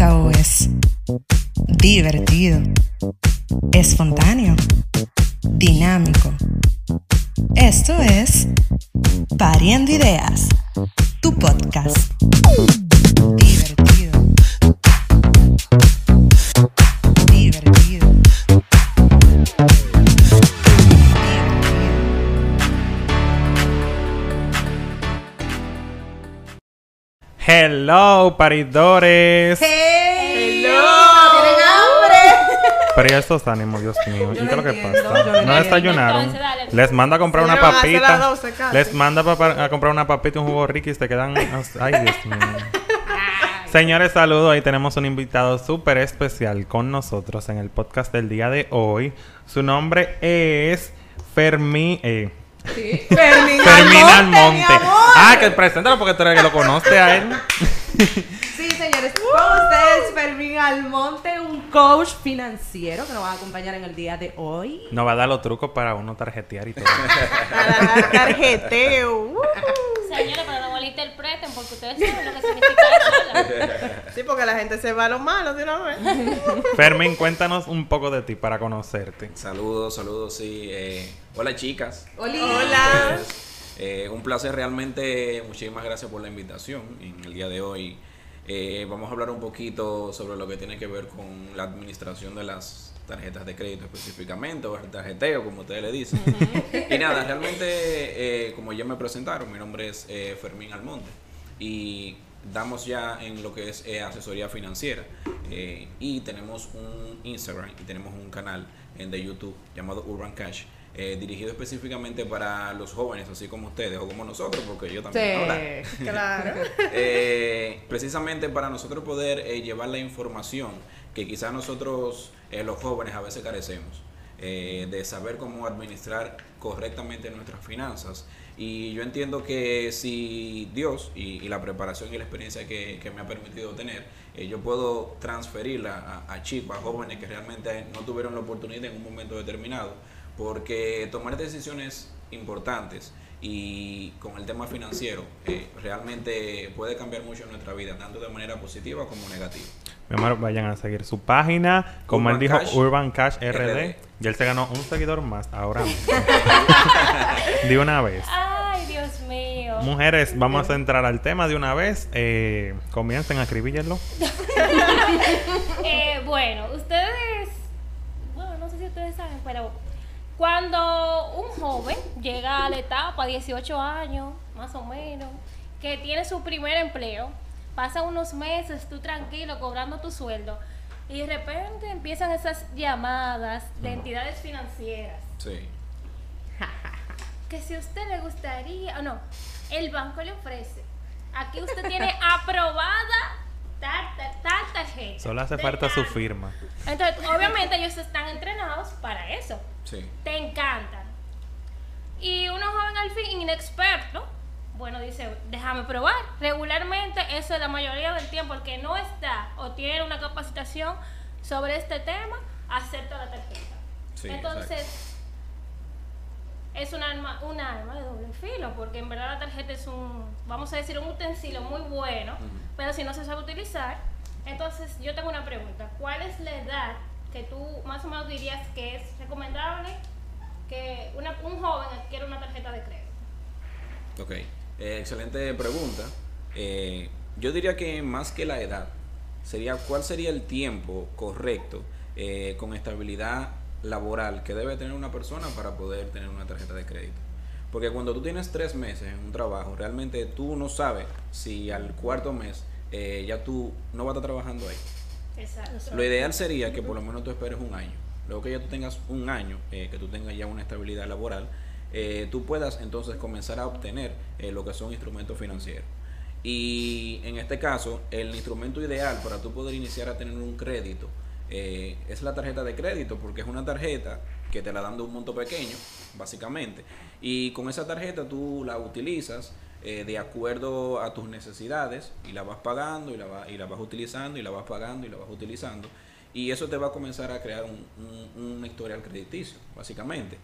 es divertido, espontáneo, dinámico. Esto es Pariendo Ideas, tu podcast. Hello, paridores. ¡Hello! ¿Tienen hambre? Pero ya estos ánimos, Dios mío. ¿Y qué es lo que pasa? no No desayunaron. Entonces, dale. Les manda a comprar una papita. 12 casi. Les manda a comprar una papita y un jugo rico y se quedan. Ay, Dios mío. Señores, saludos. Ahí tenemos un invitado súper especial con nosotros en el podcast del día de hoy. Su nombre es Fermín. Eh, Sí. Fermín Almonte. Ah, que preséntalo porque tú eres el que lo conoce a él. Sí, señores, con ustedes Fermín Almonte, un coach financiero que nos va a acompañar en el día de hoy. Nos va a dar los trucos para uno tarjetear y todo. Para dar tarjeteo. Uh. Señores, pero no malinterpreten porque ustedes saben lo que significa eso. Sí, porque la gente se va a lo malo de una vez. Fermín, cuéntanos un poco de ti para conocerte. Saludos, saludos, sí. eh, hola chicas. Hola. Eh, un placer realmente, muchísimas gracias por la invitación en el día de hoy. eh, vamos a hablar un poquito sobre lo que tiene que ver con la administración de las tarjetas de crédito específicamente, o el tarjeteo, como ustedes le dicen. y nada, realmente, eh, como ya me presentaron, mi nombre es eh, Fermín Almonte y damos ya en lo que es asesoría financiera. Y tenemos un Instagram y tenemos un canal en de YouTube llamado Urban Cash. Eh, dirigido específicamente para los jóvenes, así como ustedes o como nosotros, porque yo también. Sí, claro. Eh, precisamente para nosotros poder eh, llevar la información que quizás nosotros, eh, los jóvenes, a veces carecemos, eh, de saber cómo administrar correctamente nuestras finanzas. Y yo entiendo que si Dios y, y la preparación y la experiencia que, que me ha permitido tener, eh, yo puedo transferirla a, a chicos, a jóvenes que realmente no tuvieron la oportunidad en un momento determinado, porque tomar decisiones importantes y con el tema financiero eh, realmente puede cambiar mucho en nuestra vida, tanto de manera positiva como negativa. Mi amor, vayan a seguir su página. Como Urban él dijo, Cash Urban Cash RD. RD. Y él se ganó un seguidor más ahora mismo. de una vez. Ay, Dios mío. Mujeres, vamos a entrar al tema de una vez. Eh, comiencen a escribirlo. Eh, bueno, ustedes, bueno, no sé si ustedes saben, pero cuando un joven llega a la etapa, 18 años, más o menos, que tiene su primer empleo, pasa unos meses tú tranquilo cobrando tu sueldo y de repente empiezan esas llamadas de entidades financieras. Sí. que si a usted le gustaría, o no, el banco le ofrece, aquí usted tiene aprobada tal, tal, tal tarjeta. Solo hace falta su firma. Entonces, obviamente ellos están entrenados para eso. Sí. Te encantan. Y uno joven al fin, inexperto, bueno, dice, déjame probar. Regularmente, eso es la mayoría del tiempo, el que no está o tiene una capacitación sobre este tema, acepta la tarjeta. Sí, Entonces, es un arma, un arma de doble filo, porque en verdad la tarjeta es un, vamos a decir, un utensilio muy bueno, pero si no se sabe utilizar, entonces yo tengo una pregunta, ¿cuál es la edad que tú más o menos dirías que es recomendable que un joven adquiera una tarjeta de crédito? Ok, Eh, excelente pregunta. Eh, yo diría que más que la edad, sería cuál sería el tiempo correcto eh, con estabilidad laboral que debe tener una persona para poder tener una tarjeta de crédito. Porque cuando tú tienes tres meses en un trabajo, realmente tú no sabes si al cuarto mes eh, ya tú no vas a estar trabajando ahí. Exacto. Lo ideal sería que por lo menos tú esperes un año. Luego que ya tú tengas un año, eh, que tú tengas ya una estabilidad laboral, eh, tú puedas entonces comenzar a obtener lo que son instrumentos financieros. Y en este caso, el instrumento ideal para tú poder iniciar a tener un crédito eh, es la tarjeta de crédito, porque es una tarjeta que te la dan de un monto pequeño, básicamente. Y con esa tarjeta tú la utilizas eh, de acuerdo a tus necesidades y la vas pagando y la, va- y la vas utilizando y la vas pagando y la vas utilizando. Y eso te va a comenzar a crear un, un, historial crediticio, básicamente.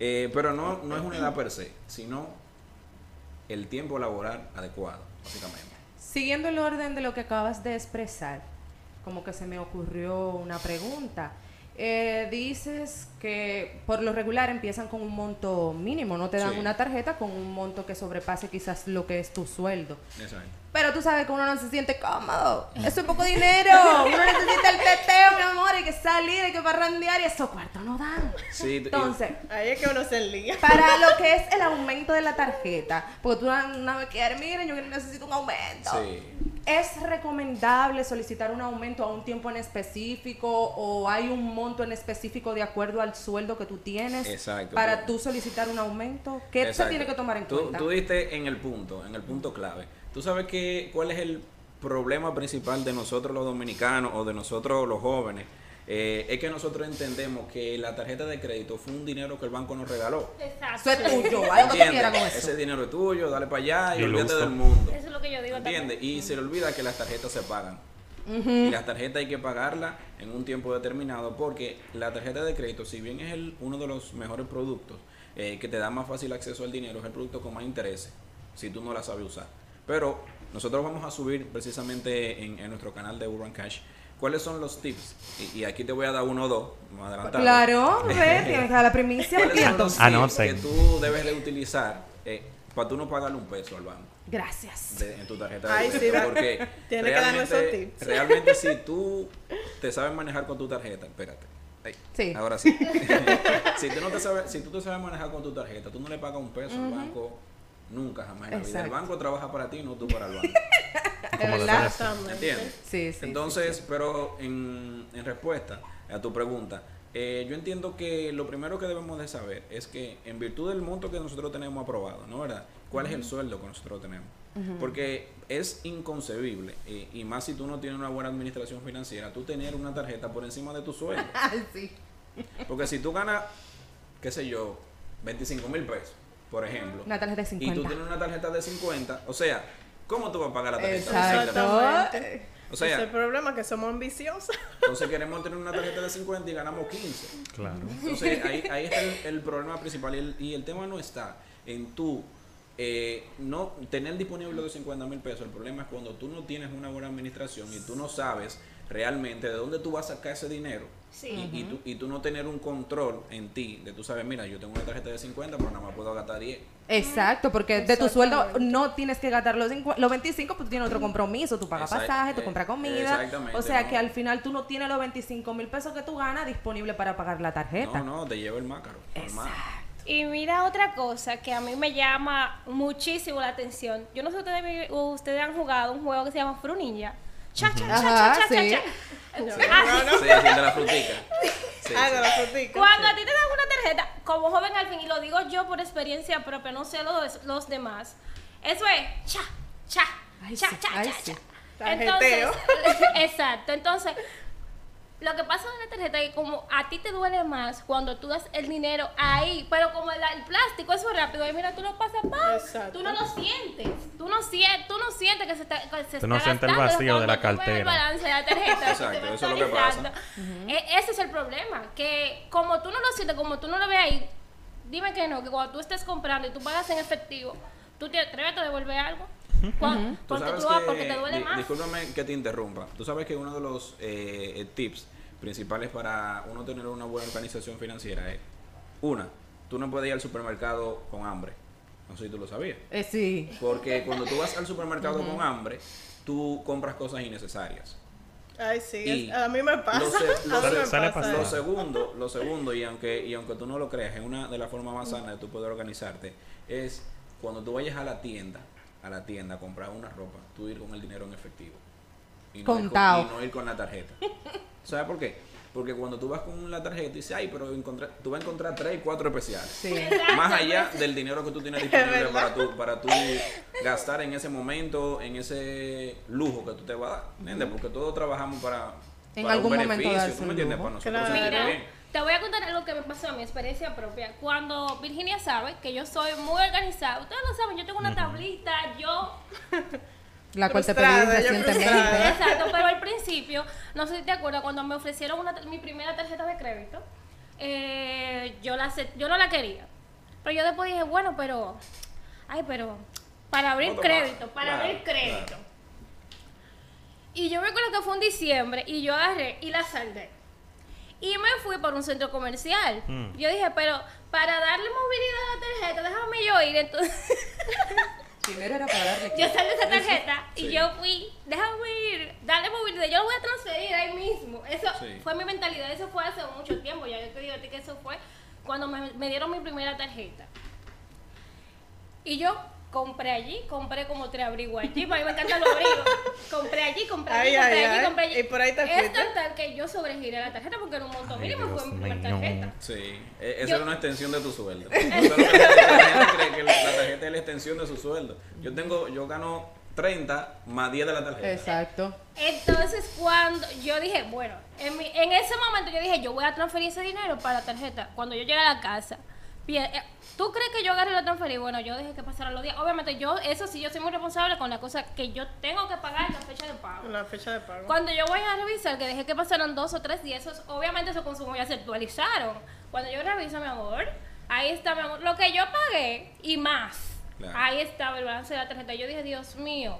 Eh, pero no, no es una edad per se, sino el tiempo laboral adecuado, básicamente. Siguiendo el orden de lo que acabas de expresar, como que se me ocurrió una pregunta. Eh, dices que por lo regular empiezan con un monto mínimo, no te dan Sí. una tarjeta con un monto que sobrepase quizás lo que es tu sueldo. Exacto. Pero tú sabes que uno no se siente cómodo. Eso es poco dinero. Uno necesita el teteo, mi amor. Hay que salir, hay que parrandear y esos cuartos no dan. Sí, y- Entonces, Ahí es que uno se enlía. para lo que es el aumento de la tarjeta, porque tú una, una vez quieres, miren, yo necesito un aumento. Sí. ¿Es recomendable solicitar un aumento a un tiempo en específico o hay un monto en específico de acuerdo al sueldo que tú tienes Exacto. para tú solicitar un aumento? ¿Qué se tiene que tomar en tú, cuenta? Tú diste en el punto, en el punto clave. Tú sabes que cuál es el problema principal de nosotros los dominicanos o de nosotros los jóvenes. Eh, es que nosotros entendemos que la tarjeta de crédito fue un dinero que el banco nos regaló. Exacto. Eso es tuyo, haz lo que tú ¿Entiendes? quieras con eso. Ese dinero es tuyo, dale para allá y olvídate del mundo. Eso es lo que yo digo ¿Entiendes? también. Y se le olvida que las tarjetas se pagan. Y las tarjetas hay que pagarlas en un tiempo determinado porque la tarjeta de crédito, si bien es el, uno de los mejores productos eh, que te da más fácil acceso al dinero, es el producto con más intereses si tú no la sabes usar. Pero nosotros vamos a subir precisamente en, en nuestro canal de Urban Cash cuáles son los tips. Y, y aquí te voy a dar uno o dos, más adelantado. Claro, ve, tienes que dar la primicia. ¿Cuáles son los Anoten. tips que tú debes de utilizar eh, para tú no pagarle un peso al banco? Gracias. de- en tu tarjeta de Ay, sí, porque tiene que darnos realmente, esos tips. realmente si tú te sabes manejar con tu tarjeta, espérate. Ay, Sí. Ahora sí. si tú no te sabes, si tú te sabes manejar con tu tarjeta, tú no le pagas un peso al banco nunca jamás en la vida. El banco trabaja para ti, no tú para el banco. ¿De Como verdad? ¿Entiendes? Sí, sí. Entonces, pero en, en respuesta a tu pregunta, eh, yo entiendo que lo primero que debemos de saber es que en virtud del monto que nosotros tenemos aprobado, ¿no verdad? ¿Cuál es el sueldo que nosotros tenemos? Porque es inconcebible, y, y más si tú no tienes una buena administración financiera, tú tener una tarjeta por encima de tu sueldo. Ay, sí. Porque si tú ganas, qué sé yo, 25 mil pesos, por ejemplo, Una tarjeta de y tú 50. tienes una tarjeta de 50, o sea, ¿cómo tú vas a pagar la tarjeta? de Exacto. 50? Exactamente. O Ese es sea, el problema, que somos ambiciosos. entonces queremos tener una tarjeta de 50 y ganamos 15. Claro. Entonces ahí, ahí está el, el problema principal y el, y el tema no está en tú eh, no tener disponible los 50 mil pesos. El problema es cuando tú no tienes una buena administración y tú no sabes realmente de dónde tú vas a sacar ese dinero. Sí. Y, y tú, y tú no tener un control en ti de tú sabes, mira, yo tengo una tarjeta de 50, pero nada más puedo gastar 10. Exacto, porque de tu sueldo no tienes que gastar los, cincu- los 25, pues tú tienes otro compromiso, tú pagas Exact- pasaje, tú eh, compras comida. exactamente, O sea ¿no? que al final tú no tienes los 25 mil pesos que tú ganas disponible para pagar la tarjeta. No, no, te lleva el mácaro. normal. Y mira otra cosa que a mí me llama muchísimo la atención. Yo no sé si ustedes, ustedes han jugado un juego que se llama Fru Ninja. Cha, cha, cha, cha, cha, cha. No, Ah, no. Sí, sí, el de la frutica. Sí, Ah, sí. la frutica, Cuando sí. a ti te dan una tarjeta, como joven al fin, y lo digo yo por experiencia propia, no sé los, los demás, eso es cha, cha, Ay, cha, cha, ay, cha, cha. Entonces, exacto, entonces, lo que pasa en la tarjeta es que como a ti te duele más cuando tú das el dinero ahí, pero como el, el plástico es muy rápido, y mira, tú lo pasas. Exacto. tú no lo sientes, tú no sientes, tú no sientes que se está, que se Tú no está sientes el vacío de la cartera. el balance de la tarjeta, Exacto, eso es lo que pasa. E- Ese es el problema, que como tú no lo sientes, como tú no lo ves ahí, dime que no, que cuando tú estés comprando y tú pagas en efectivo, tú te atreves a devolver algo. Cuan- Tú porque, sabes tú, vas- que, porque te duele más. discúlpame que te interrumpa. Tú sabes que uno de los eh, tips principales para uno tener una buena organización financiera es, una, tú no puedes ir al supermercado con hambre. No sé si tú lo sabías. Eh, sí. Porque cuando tú vas al supermercado con hambre, tú compras cosas innecesarias. Ay, sí, Y es- a mí me pasa. lo se- a lo pasa. Lo segundo, lo segundo y aunque y aunque tú no lo creas, es una de las formas más sanas de tú poder organizarte, es cuando tú vayas a la tienda, a la tienda a comprar una ropa, tú ir con el dinero en efectivo. Y no, ir con, y no ir con la tarjeta. ¿Sabes por qué? Porque cuando tú vas con la tarjeta y dices, ay, pero encontré- tú vas a encontrar tres y cuatro especiales. Sí. Más allá del dinero que tú tienes disponible para tú, para tú gastar en ese momento, en ese lujo que tú te vas a dar. ¿Entiendes? Porque todos trabajamos para, En para algún un momento beneficio. darse ¿Tú un me entiendes? lujo. Para nosotros Claro. bien. Te voy a contar algo que me pasó a mi experiencia propia. Cuando Virginia sabe que yo soy muy organizada, ustedes lo saben, yo tengo una tablita, yo La cual te pedí recientemente. Exacto, pero al principio, no sé si te acuerdas, cuando me ofrecieron una, mi primera tarjeta de crédito, eh, yo, la, yo no la quería. Pero yo después dije, bueno, pero, ay, pero para abrir Otro crédito, más. para Claro, abrir crédito. claro. Y yo me acuerdo que fue en diciembre y yo agarré y la saldé. Y me fui por un centro comercial. Mm. Yo dije, pero para darle movilidad a la tarjeta, déjame yo ir. Entonces, Primero era para darle yo salí esa tarjeta Sí. y yo fui, déjame ir, darle movilidad. Yo lo voy a transferir ahí mismo. Eso Sí. fue mi mentalidad. Eso fue hace mucho tiempo. Ya yo te digo a ti que eso fue cuando me, me dieron mi primera tarjeta. Y yo compré allí, compré como tres abrigos allí, para mí me encantan los abrigos. Compré allí, compré allí, Ay, compré ay, allí, ay. compré allí. Y por ahí te Es tan tal que yo sobregiré la tarjeta porque era un monto mínimo fue mi primera mío. tarjeta. Sí, e- esa Yo- era una extensión de tu sueldo. Eso es lo que la gente- la gente cree que la, la tarjeta es la extensión de su sueldo. Yo tengo, yo gano 30 más 10 de la tarjeta. Exacto. Entonces, cuando yo dije, bueno, en, mi- en ese momento yo dije, yo voy a transferir ese dinero para la tarjeta. Cuando yo llegué a la casa, ¿tú crees que yo agarré y lo transferí? Bueno, yo dejé que pasaran los días. Obviamente, yo, eso sí, yo soy muy responsable con la cosa que yo tengo que pagar en la fecha de pago. La fecha de pago. Cuando yo voy a revisar, que dejé que pasaran dos o tres días, esos, obviamente esos consumos ya se actualizaron. Cuando yo reviso, mi amor, ahí está, mi amor, lo que yo pagué y más. Claro. Ahí estaba el balance de la tarjeta. Yo dije, Dios mío,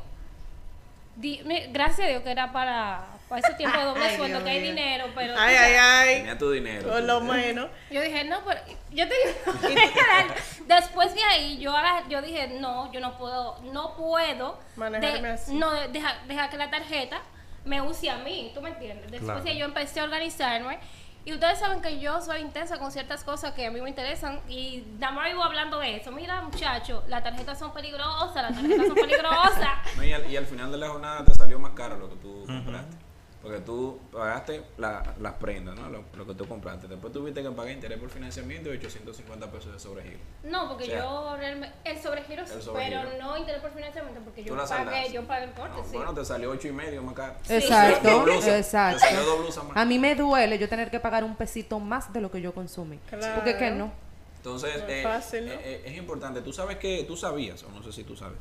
di- mi- gracias a Dios que era para, para ese tiempo de doble Ay, sueldo, Dios que hay dinero, pero... Ay. Tenía tu dinero. Por lo menos. Yo dije, no, pero yo te digo, después de ahí yo yo dije, no, yo no puedo, no puedo Manejarme de- así. no de- dejar, dejar que la tarjeta me use a mí, ¿tú me entiendes? Después Claro. de ahí yo empecé a organizarme y ustedes saben que yo soy intensa con ciertas cosas que a mí me interesan y nada más vivo hablando de eso. Mira, muchacho, las tarjetas son peligrosas, las tarjetas son peligrosas. No, y, al, y al final de la jornada te salió más caro lo que tú compraste. Porque tú pagaste la- las prendas, ¿no? Lo, lo que tú compraste. Después tuviste que pagar interés por financiamiento y 850 pesos de sobregiro. No, porque O sea, yo realmente. El sobregiro sí, el sobregiro. pero no interés por financiamiento, porque yo pagué, saldaste. yo pagué el corte, No, sí. Bueno, te salió 8 y medio más caro. Exacto, exacto. Te salió dos blusas más. A mí me duele yo tener que pagar un pesito más de lo que yo consumí. Claro. Porque que no. Entonces, No es eh, fácil, ¿no? eh, eh, es importante. Tú sabes que, tú sabías, o no sé si tú sabes,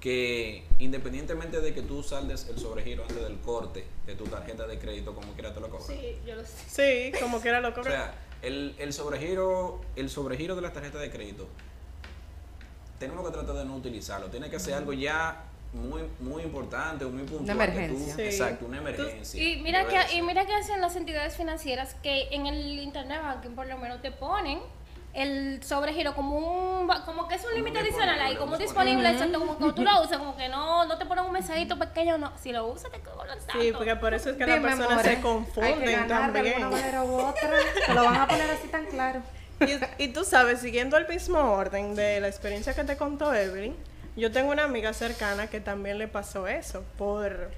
que independientemente de que tú saldes el sobregiro antes del corte de tu tarjeta de crédito, como quiera te lo cobran. Sí, yo lo sé. Sí, como quiera lo O cobra. sea, el, el sobregiro, el sobregiro de las tarjetas de crédito, tenemos que tratar de no utilizarlo. Tiene que ser algo ya muy, muy importante o muy puntual. que tú- emergencia. Sí. Exacto, una emergencia. Y mira que y mira que hacen las entidades financieras que en el internet banking por lo menos te ponen el sobregiro como un como que es un límite adicional ahí, como disponible. disponible, exacto, como que tú lo usas, como que no, no te ponen un mensajito pequeño, no, si lo usas te cobran tanto. Sí, porque por eso es que las personas se confunden Hay que ganar de también. alguna manera u otra. Te lo van a poner así tan claro. Y, y tú sabes, siguiendo el mismo orden de la experiencia que te contó Evelyn, yo tengo una amiga cercana que también le pasó eso. Por,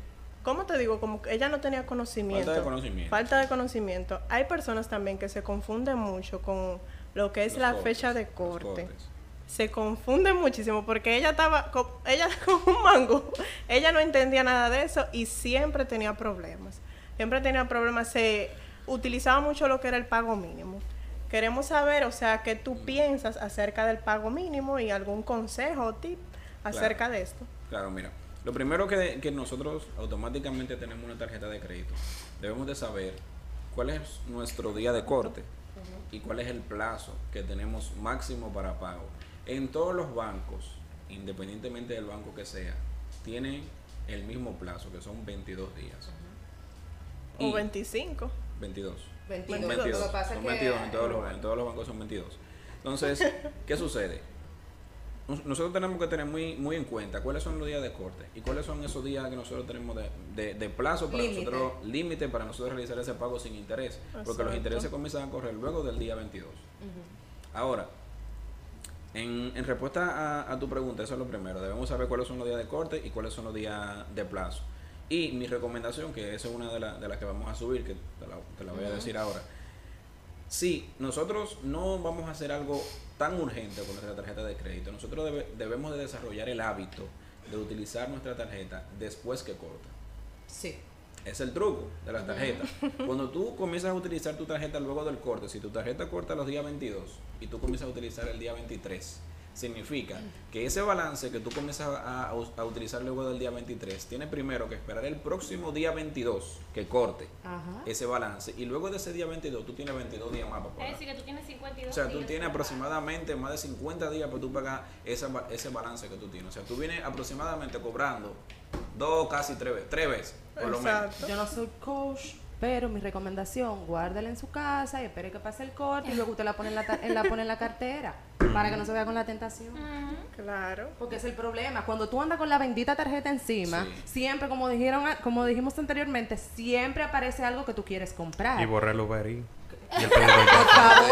¿cómo te digo? Como que ella no tenía conocimiento. Falta de conocimiento. Falta de conocimiento. Hay personas también que se confunden mucho con lo que es Los la cortes, fecha de corte. Se confunde muchísimo porque ella estaba con, ella con un mango. Ella no entendía nada de eso y siempre tenía problemas. Siempre tenía problemas. Se utilizaba mucho lo que era el pago mínimo. Queremos saber, o sea, qué tú piensas acerca del pago mínimo y algún consejo o tip acerca de esto. Claro, mira. Lo primero que, que nosotros automáticamente tenemos una tarjeta de crédito, debemos de saber cuál es nuestro día de corte y cuál es el plazo que tenemos máximo para pago. En todos los bancos, independientemente del banco que sea, tienen el mismo plazo, que son 22 días. O Y- 25. 22. 22. 22. Lo que pasa son es que- 22 en todos, los, en todos los bancos son 22. Entonces, ¿qué sucede? Nos- Nosotros tenemos que tener muy, muy en cuenta cuáles son los días de corte y cuáles son esos días que nosotros tenemos de, de- de plazo para Límite. nosotros, límite para nosotros realizar ese pago sin interés, porque los intereses comienzan a correr luego del día 22. Ahora, en, en respuesta a, a tu pregunta, eso es lo primero, debemos saber cuáles son los días de corte y cuáles son los días de plazo. Y mi recomendación, que esa es una de, la- de las que vamos a subir, que te la, te la voy a decir ahora. Si nosotros no vamos a hacer algo tan urgente con nuestra tarjeta de crédito, nosotros debe- debemos de desarrollar el hábito de utilizar nuestra tarjeta después que corta. Sí. Es el truco de las tarjetas. Cuando tú comienzas a utilizar tu tarjeta luego del corte, si tu tarjeta corta los días 22 y tú comienzas a utilizar el día 23, significa que ese balance que tú comienzas a, utilizar luego del día 23, tiene primero que esperar el próximo día 22 que corte Ajá. ese balance y luego de ese día 22 tú tienes 22 días más para Es pagar. decir, que tú tienes 52 O sea, tú días tienes aproximadamente más de 50 días para tú pagar esa ese balance que tú tienes. O sea, tú vienes aproximadamente cobrando dos, casi tres veces, tres veces, por lo menos. Exacto. Yo no soy coach, pero mi recomendación, guárdela en su casa y espere que pase el corte y luego usted la pone en la, en la, pone en la cartera para que no se vea con la tentación. Claro. Porque es el problema. Cuando tú andas con la bendita tarjeta encima, Sí. siempre, como dijeron, a- como dijimos anteriormente, siempre aparece algo que tú quieres comprar. Y borré el Uber Por favor,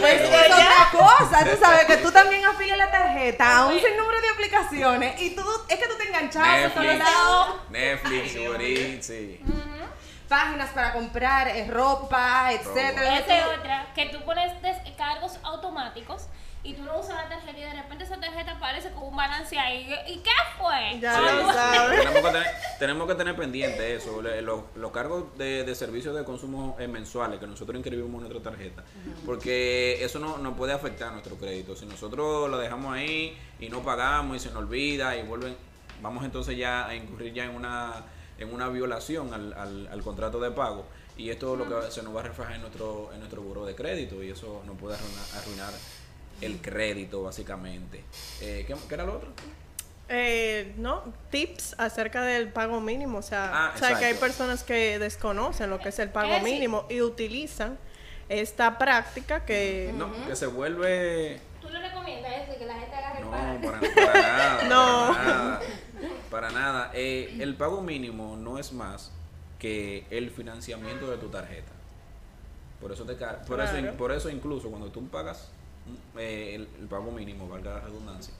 pues, es otra cosa. Tú sabes que tú también afilias la tarjeta a un sinnúmero de aplicaciones y tú, es que tú te todos Netflix, lados. Netflix, Uber Eats, sí. Páginas para comprar eh, ropa, etcétera. Esa es otra, que tú pones descargos automáticos y tú no usas la tarjeta y de repente esa tarjeta aparece con un balance ahí. ¿Y qué fue? Ya Sí. lo sabes. Tenemos que tener, tenemos que tener pendiente eso, le- los, los cargos de, de servicios de consumo eh, mensuales que nosotros inscribimos en nuestra tarjeta, porque eso no nos puede afectar nuestro crédito. Si nosotros lo dejamos ahí y no pagamos y se nos olvida y vuelven, vamos entonces ya a incurrir ya en una en una violación al, al, al contrato de pago y esto es lo que se nos va a reflejar en nuestro en nuestro buro de crédito y eso nos puede arruinar, arruinar el crédito básicamente. Eh, ¿qué, qué era lo otro? Eh, no, tips acerca del pago mínimo. O sea, Ah, o sea que hay personas que desconocen lo que es el pago Eh, sí. mínimo y utilizan esta práctica que No, que se vuelve ¿Tú le recomiendas eso, que la gente agarre No, para- para, para nada. No. Para nada. Para nada. Eh, el pago mínimo no es más que el financiamiento de tu tarjeta. Por eso, te, por, eso, por eso incluso cuando tú pagas mm, eh, el, el pago mínimo, valga la redundancia,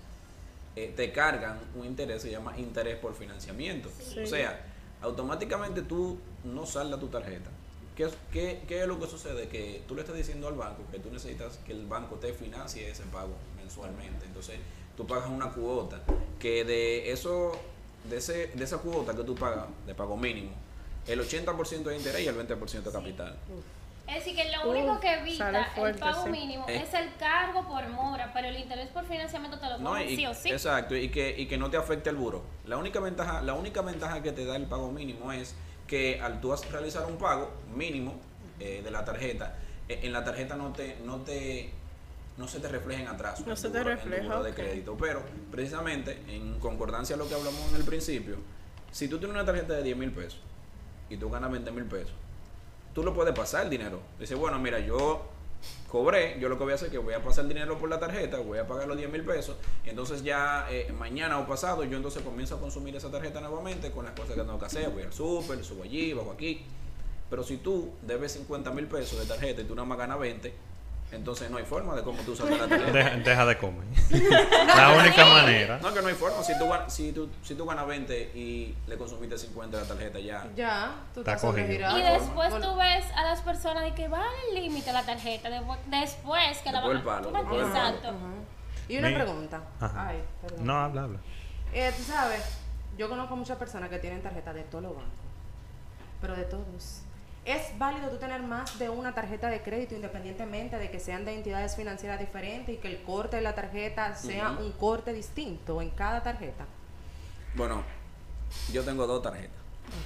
eh, te cargan un interés, se llama interés por financiamiento. Sí. O sea, automáticamente tú no saldas tu tarjeta. ¿Qué, qué, ¿Qué es lo que sucede? Que tú le estás diciendo al banco que tú necesitas que el banco te financie ese pago mensualmente. Entonces, tú pagas una cuota que de eso, de, ese, de esa cuota que tú pagas de pago mínimo, el 80% de interés y el 20% de capital. Es decir, que lo único que evita fuerte, el pago sí. mínimo Eh. es el cargo por mora, pero el interés por financiamiento te lo No, y- sí o sí. Exacto, y que, y que no te afecte el buro. La única ventaja, la única ventaja que te da el pago mínimo es que al tú has- realizar un pago mínimo eh, de la tarjeta, eh, en la tarjeta no te, no te no se te refleja en atraso. No en se tu te buro- en tu refleja, de crédito. Pero precisamente, en concordancia a lo que hablamos en el principio, si tú tienes una tarjeta de 10 mil pesos y tú ganas 20 mil pesos, tú lo puedes pasar el dinero. Dice, bueno, mira, yo cobré, yo lo que voy a hacer es que voy a pasar el dinero por la tarjeta, voy a pagar los 10 mil pesos, y entonces ya eh, mañana o pasado yo entonces comienzo a consumir esa tarjeta nuevamente con las cosas que tengo que hacer, voy al súper, subo allí, bajo aquí. Pero si tú debes 50 mil pesos de tarjeta y tú nada más ganas 20, entonces no hay forma de cómo tú usas la tarjeta. Deja, deja de comer. la única manera. No, que no hay forma. Si tú, si, tú, si tú ganas 20 y le consumiste 50 de la tarjeta, ya. Ya, tú Está estás cogido. Y después tú ves a las personas de que va al límite la tarjeta, después, después que la van el a- palo, palo. Exacto. Y una Mi- pregunta. Ajá. Ay, perdón. No, habla, habla. Eh, tú sabes, yo conozco muchas personas que tienen tarjeta de todos los bancos, pero de todos. ¿Es válido tú tener más de una tarjeta de crédito independientemente de que sean de entidades financieras diferentes y que el corte de la tarjeta sea un corte distinto en cada tarjeta? Bueno, yo tengo dos tarjetas.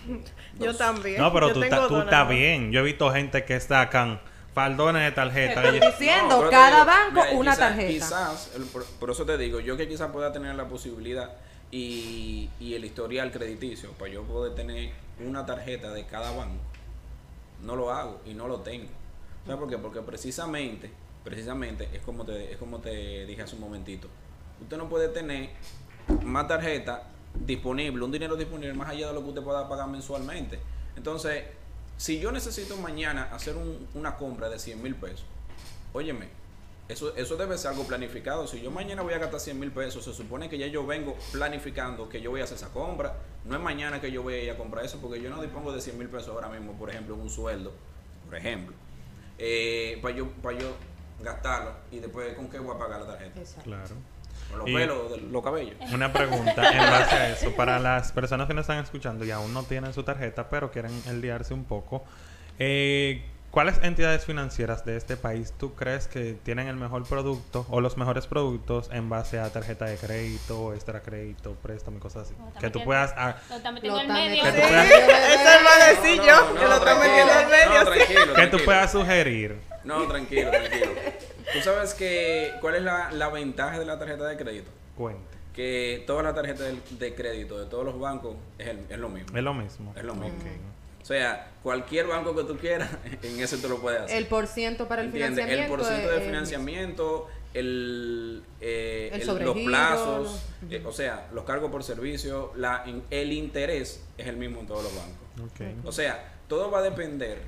yo Dos. también. No, pero Yo tú, ta- tú estás bien. Yo he visto gente que sacan faldones de tarjeta. Estoy diciendo, cada digo, banco mira, una quizás- tarjeta. Quizás, el- por, por eso te digo, yo que quizás pueda tener la posibilidad y, y el historial crediticio para yo poder tener una tarjeta de cada banco, no lo hago y no lo tengo. ¿Sabes por qué? Porque precisamente, precisamente es como te, es como te dije hace un momentito. Usted no puede tener más tarjeta disponible, un dinero disponible más allá de lo que usted pueda pagar mensualmente. Entonces, si yo necesito mañana hacer un- una compra de 100 mil pesos, óyeme, eso, eso debe ser algo planificado. Si yo mañana voy a gastar 100 mil pesos, se supone que ya yo vengo planificando que yo voy a hacer esa compra. No es mañana que yo voy a ir a comprar eso, porque yo no dispongo de 100 mil pesos ahora mismo, por ejemplo, en un sueldo, por ejemplo, eh, para yo, para yo gastarlo y después con qué voy a pagar la tarjeta. Exacto. Claro. Con los Y- pelos, de- los cabellos. Una pregunta en base a eso. Para las personas que nos están escuchando y aún no tienen su tarjeta, pero quieren enliarse un poco, eh, ¿cuáles entidades financieras de este país tú crees que tienen el mejor producto o los mejores productos en base a tarjeta de crédito, extra crédito, préstamo y cosas así? Lo Que tú puedas... ah, Lo está metiendo Lo en está medio. Eso es a decir yo, que lo está tranquilo, metiendo en medio. No, sí. tranquilo, que tú puedas sugerir. No, tranquilo, tranquilo. Tú sabes que cuál es la, la ventaja de la tarjeta de crédito. Cuente. que todas las tarjetas de, de crédito de todos los bancos es, el- es lo mismo. Es lo mismo. Es lo mismo. Ok. O sea, cualquier banco que tú quieras, en ese tú lo puedes hacer. El por ciento para el ¿Entiendes? financiamiento. El porcentaje de es- financiamiento, el, eh, El el- los plazos, eh, o sea, los cargos por servicio, la, in- el interés es el mismo en todos los bancos. O sea, todo va a depender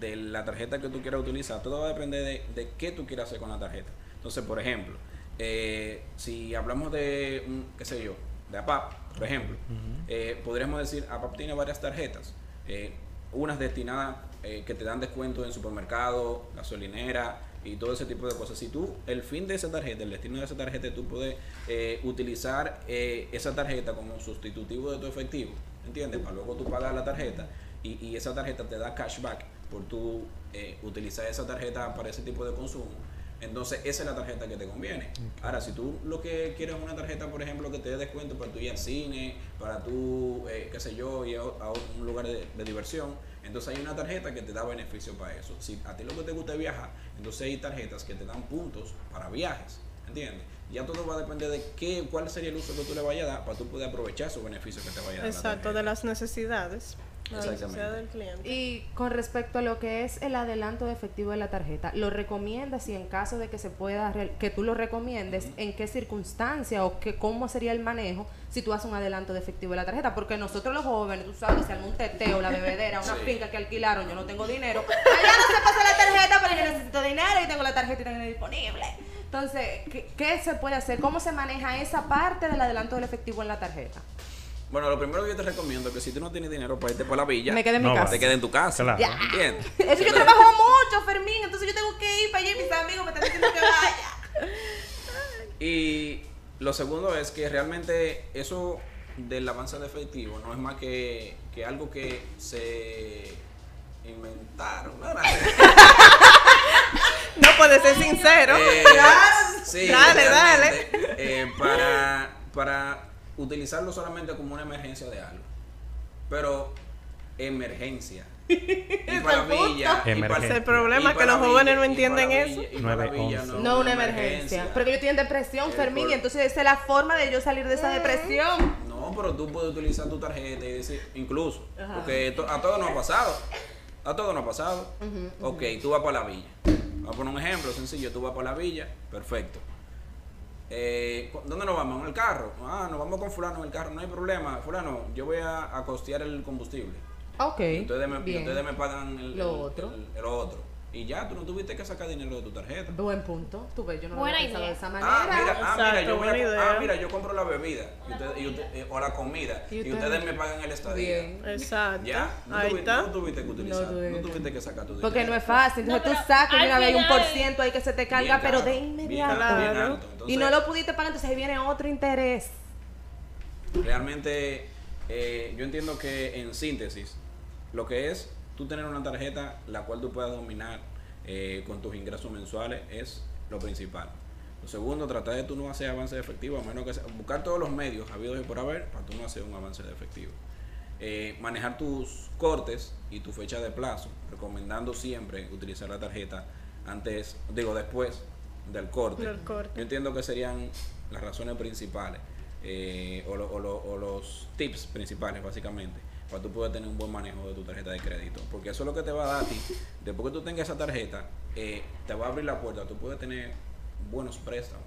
de la tarjeta que tú quieras utilizar, todo va a depender de, de qué tú quieras hacer con la tarjeta. Entonces, por ejemplo, eh, si hablamos de, un, qué sé yo, de APAP, por ejemplo, eh, podríamos decir, APAP tiene varias tarjetas, eh, unas destinadas eh, que te dan descuento en supermercado, gasolinera y todo ese tipo de cosas. Si tú, el fin de esa tarjeta, el destino de esa tarjeta, tú puedes eh, utilizar eh, esa tarjeta como sustitutivo de tu efectivo, ¿entiendes? Para luego tú pagar la tarjeta y, y esa tarjeta te da cashback por tú eh, utilizar esa tarjeta para ese tipo de consumo. Entonces, esa es la tarjeta que te conviene. Ahora, si tú lo que quieres es una tarjeta, por ejemplo, que te dé descuento para tu ir al cine, para tu, eh, qué sé yo, ir a, a un lugar de, de diversión, entonces hay una tarjeta que te da beneficio para eso. Si a ti lo que te gusta es viajar, entonces hay tarjetas que te dan puntos para viajes, ¿entiendes? Ya todo va a depender de qué, cuál sería el uso que tú le vayas a dar para tú poder aprovechar esos beneficios que te vaya a dar. la Exacto, de las necesidades. La Exactamente. necesidad del cliente. Y con respecto a lo que es el adelanto de efectivo de la tarjeta, ¿lo recomiendas y en caso de que se pueda, que tú lo recomiendes, en qué circunstancia o que, cómo sería el manejo si tú haces un adelanto de efectivo de la tarjeta? Porque nosotros los jóvenes, tú sabes, se arma un teteo, la bebedera, una Sí. finca que alquilaron, yo no tengo dinero, allá no se pasa la tarjeta, pero yo necesito dinero y tengo la tarjeta y tengo disponible. Entonces, ¿qué, qué se puede hacer? ¿Cómo se maneja esa parte del adelanto del efectivo en la tarjeta? Bueno, lo primero que yo te recomiendo es que si tú no tienes dinero para irte por la villa, Me quedé en mi No casa. te quedes en tu casa. Claro. Ya. ¿Entiendes? Es que yo trabajo mucho, Fermín, entonces yo tengo que ir para allá y mis amigos me están diciendo que vaya. Y lo segundo es que realmente eso del avance de efectivo no es más que, que algo que se inventaron. ¿no? No puede ser sincero. Eh, sí, Dale, realmente, eh, para, para utilizarlo solamente como una emergencia de algo. Pero emergencia. Y para la villa. y para- Emergencia. El problema es que los jóvenes no entienden eso. villa, y para la 911. villa No una emergencia. Porque ellos tienen depresión, Eh, Fermín, por- y entonces esa es la forma de yo salir de esa depresión. No, pero tú puedes utilizar tu tarjeta y decir, incluso, Ajá. porque a todos nos ha pasado. A todos nos ha pasado. Ok, tú vas para la villa. Vamos a poner un ejemplo sencillo. Tú vas para la villa, perfecto. Eh, ¿Dónde nos vamos? En el carro. Ah, nos vamos con fulano en el carro, no hay problema. Fulano, yo voy a, a costear el combustible. Ok. Y ustedes me, y bien. ustedes me pagan el, Lo el- otro. el- el otro. Y ya, tú no tuviste que sacar dinero de tu tarjeta. Buen punto. Tú ves, yo no lo Buena había pensado idea. de esa Ah, manera. mira, ah, Exacto, mira, yo voy a- ah, mira, yo compro la bebida y usted- y usted- eh, o la comida Y y, ustedes- me pagan el estadía. Bien. Exacto. Ya, no, Ahí tuviste, está. no tuviste que utilizar, tuve no, tuviste que sacar tu dinero. Porque no es fácil. Entonces No, tú sacas vez hay un por ciento ahí que se te carga, Bien pero de bien inmediato. bien Claro. alto. Entonces, y no lo pudiste pagar, entonces ahí viene otro interés. Realmente, eh, yo entiendo que en síntesis, lo que es tú tener una tarjeta la cual tú puedas dominar eh, con tus ingresos mensuales es lo principal. Lo segundo, tratar de tú no hacer avance de efectivo, a menos que sea- buscar todos los medios habidos y por haber para tú no hacer un avance de efectivo. Eh, manejar tus cortes y tu fecha de plazo, recomendando siempre utilizar la tarjeta antes, digo después del corte. Del corte. Yo entiendo que serían las razones principales eh, o, lo- o lo- o los tips principales básicamente para tú poder tener un buen manejo de tu tarjeta de crédito. Porque eso es lo que te va a dar a ti. Después que tú tengas esa tarjeta, eh, te va a abrir la puerta. Tú puedes tener buenos préstamos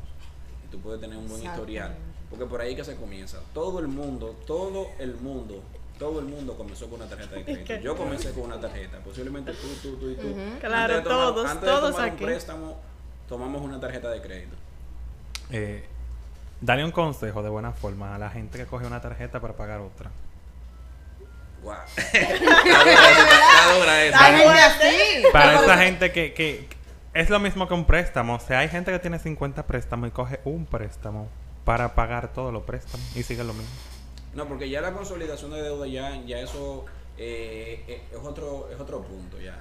y tú puedes tener un buen historial. Porque por ahí que se comienza. Todo el mundo, todo el mundo, todo el mundo comenzó con una tarjeta de crédito. Yo comencé con una tarjeta. Posiblemente tú, tú, tú y tú. Claro, Antes de tomar- todos, antes de todos tomar aquí. un préstamo, tomamos una tarjeta de crédito. Eh, dale un consejo de buena forma a la gente que coge una tarjeta para pagar otra. Así. Para esa gente que, que es lo mismo que un préstamo. O sea, hay gente que tiene 50 préstamos y coge un préstamo para pagar todos los préstamos y sigue lo mismo. No, porque ya la consolidación de deuda ya, ya eso eh, eh, es otro es otro punto ya.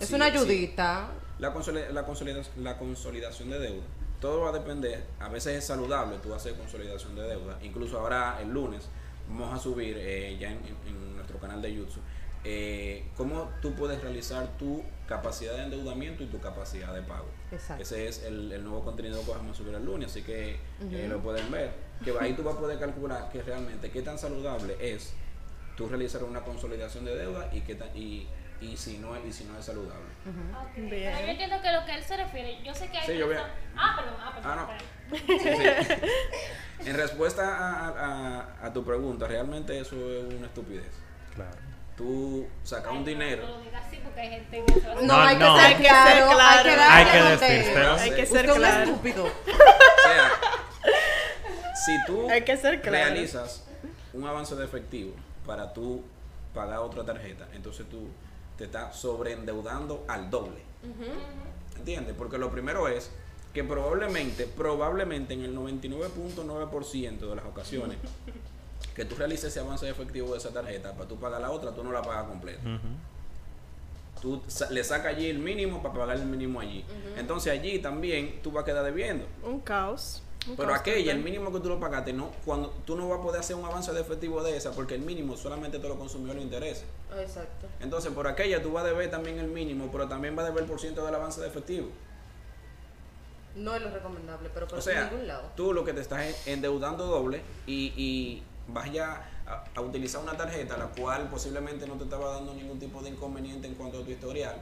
Es sí, una sí. ayudita. La, consoli- la, consolida- la consolidación de deuda. Todo va a depender. A veces es saludable tú hacer consolidación de deuda. Incluso ahora el lunes vamos a subir eh, ya en, nuestro canal de YouTube eh, cómo tú puedes realizar tu capacidad de endeudamiento y tu capacidad de pago. Exacto. Ese es el, el nuevo contenido que vamos a subir el lunes, así que eh, lo pueden ver. Que ahí tú vas a poder calcular que realmente qué tan saludable es tú realizar una consolidación de deuda y qué tan, y, y si no es y si no es saludable. Bien. Pero yo entiendo que lo que él se refiere, yo sé que hay Sí, yo. Ah, perdón, ah, perdón. Ah, no. perdón. Sí, sí. En respuesta a, a- a tu pregunta, realmente eso es una estupidez. Claro. Tú sacas un no, dinero. No, hay que No, No, hay, no. Que ser Hay que ser claro, hay claro. que Hay que. Hay que Usted ser es claro. estúpido. O sea, si tú Hay que ser claro. realizas un avance de efectivo para tú pagar otra tarjeta, entonces tú te estás sobreendeudando al doble. ¿Entiendes? Porque lo primero es que probablemente, probablemente en el 99.9% de las ocasiones que tú realices ese avance de efectivo de esa tarjeta, para tú pagar la otra, tú no la pagas completa. Ujú. Tú sa- le sacas allí el mínimo para pagar el mínimo allí. Entonces allí también tú vas a quedar debiendo. Un caos. Un Pero aquella, el mínimo que tú lo pagaste, no, cuando tú no vas a poder hacer un avance de efectivo de esa, porque el mínimo solamente te lo consumió los intereses. Exacto. Entonces, por aquella tú vas a deber también el mínimo, pero también vas a deber el por ciento del avance de efectivo. No es lo recomendable, pero por O sea, ningún lado. tú lo que te estás es endeudando doble y, y vas ya a, a utilizar una tarjeta la cual posiblemente no te estaba dando ningún tipo de inconveniente en cuanto a tu historial.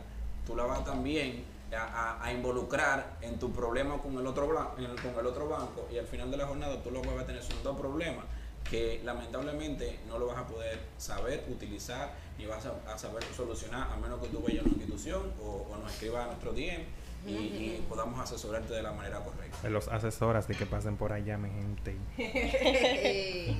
Tú la vas también a, a- a involucrar en tu problema con el, otro blan- en el- con el otro banco y al final de la jornada tú lo que vas a tener son dos problemas que lamentablemente no lo vas a poder saber utilizar ni vas a, a saber solucionar a menos que tú vayas a una institución o, o nos escribas a nuestro DM y, y podamos asesorarte de la manera correcta. De los asesoras de que pasen por allá, mi gente.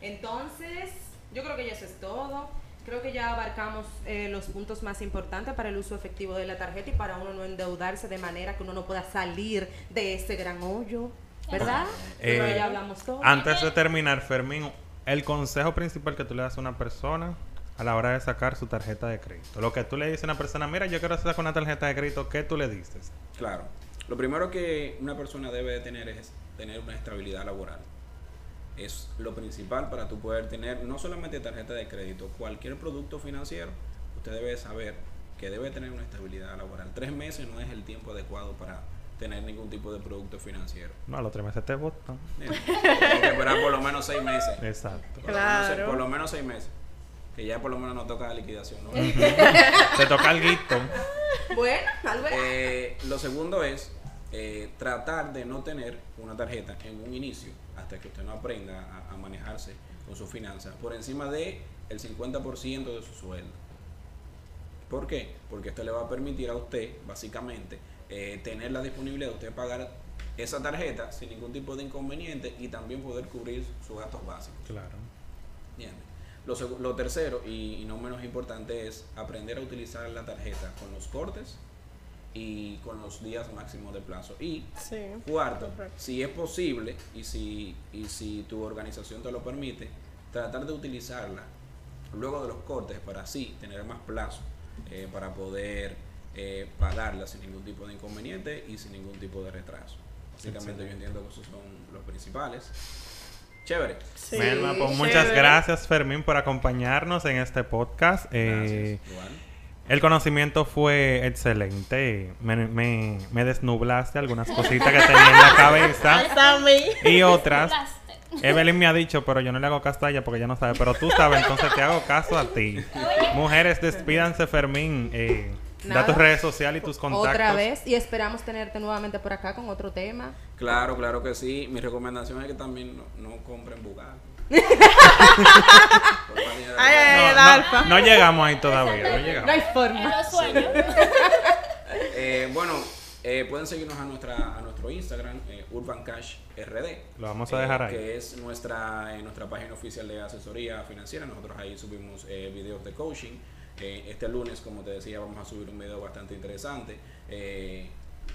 Entonces, yo creo que ya eso es todo. Creo que ya abarcamos eh, los puntos más importantes para el uso efectivo de la tarjeta y para uno no endeudarse de manera que uno no pueda salir de ese gran hoyo, ¿verdad? Eh, Pero ya hablamos todo. Antes de terminar, Fermín, el consejo principal que tú le das a una persona a la hora de sacar su tarjeta de crédito. Lo que tú le dices a una persona, mira, yo quiero sacar una tarjeta de crédito, ¿qué tú le dices? Claro. Lo primero que una persona debe de tener es tener una estabilidad laboral. Es lo principal para tú poder tener no solamente tarjeta de crédito, cualquier producto financiero, usted debe saber que debe tener una estabilidad laboral. Tres meses no es el tiempo adecuado para tener ningún tipo de producto financiero. No, a los tres meses te votan. Mira, Hay que esperar por lo menos seis meses. Exacto. Por lo menos seis- Claro. por lo menos seis meses. Que ya por lo menos no toca la liquidación. ¿no? Te toca el guito. Bueno, Albert. Eh, lo segundo es eh, tratar de no tener una tarjeta en un inicio hasta que usted no aprenda a, a manejarse con sus finanzas por encima de el 50% de su sueldo. ¿Por qué? Porque esto le va a permitir a usted, básicamente, eh, tener la disponibilidad de usted pagar esa tarjeta sin ningún tipo de inconveniente y también poder cubrir sus gastos básicos. Claro. Bien. Lo, tercero y, y no menos importante es aprender a utilizar la tarjeta con los cortes y con los días máximos de plazo. Y Sí. cuarto, Correcto. si es posible y si, y si tu organización te lo permite, tratar de utilizarla luego de los cortes para así tener más plazo eh, para poder eh, pagarla sin ningún tipo de inconveniente y sin ningún tipo de retraso. Básicamente yo entiendo que esos son los principales. Chévere. Sí, Melma, pues muchas chévere. gracias, Fermín, por acompañarnos en este podcast. Eh, Gracias. Igual. El conocimiento fue excelente. Me, me, me desnublaste algunas cositas que tenía en la cabeza y otras. Evelyn me ha dicho, pero yo no le hago caso a ella porque ella no sabe. Pero tú sabes, entonces te hago caso a ti. Mujeres, despídanse, Fermín. Eh, da tus redes sociales y tus contactos. Otra vez y esperamos tenerte nuevamente por acá con otro tema. Claro, claro que sí. Mi recomendación es que también no, no compren Bugatti. Ay, ay, No, el no, alfa. no llegamos ahí todavía. No llegamos. No hay forma. los sueños. Eh, bueno, eh, pueden seguirnos a nuestra a nuestro Instagram, eh, Urban Cash RD. Lo vamos a dejar eh, ahí. Que es nuestra, eh, nuestra página oficial de asesoría financiera. Nosotros ahí subimos eh, videos de coaching. Eh, este lunes, como te decía, vamos a subir un video bastante interesante, eh,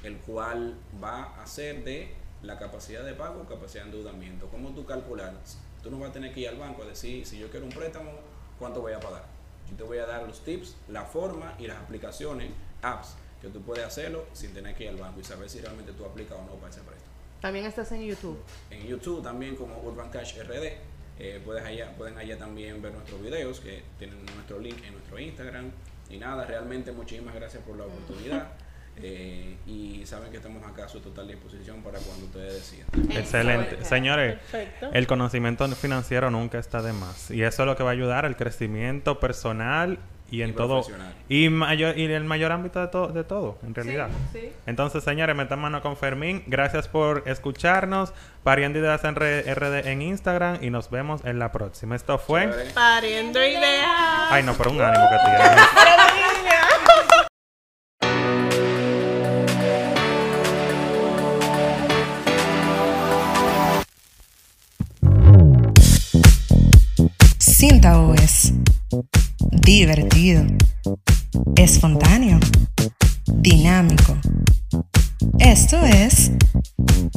el cual va a ser de la capacidad de pago, capacidad de endeudamiento. ¿Cómo tú calcular? Tú no vas a tener que ir al banco a decir, si yo quiero un préstamo, ¿cuánto voy a pagar? Yo te voy a dar los tips, la forma y las aplicaciones, apps, que tú puedes hacerlo sin tener que ir al banco y saber si realmente tú aplicas o no para ese préstamo. También estás en YouTube. En YouTube también como Urban Cash RD. Eh, puedes allá, pueden allá también ver nuestros videos que tienen nuestro link en nuestro Instagram. Y nada, realmente muchísimas gracias por la oportunidad. Eh, y saben que estamos acá a su total disposición para cuando ustedes decidan. Excelente. Señores, Perfecto. el conocimiento financiero nunca está de más. Y eso es lo que va a ayudar al crecimiento personal y en Y todo. Y, mayor, y el mayor ámbito de, to- de todo, en realidad. sí. Entonces, señores, metan mano con Fermín. Gracias por escucharnos. Pariendo Ideas en re- RD en Instagram. Y nos vemos en la próxima. Esto fue. Pariendo ideas. Ay, no, pero un ánimo que tiene. síntao es divertido, espontáneo, dinámico. Esto es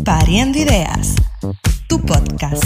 Pariendo Ideas, tu podcast.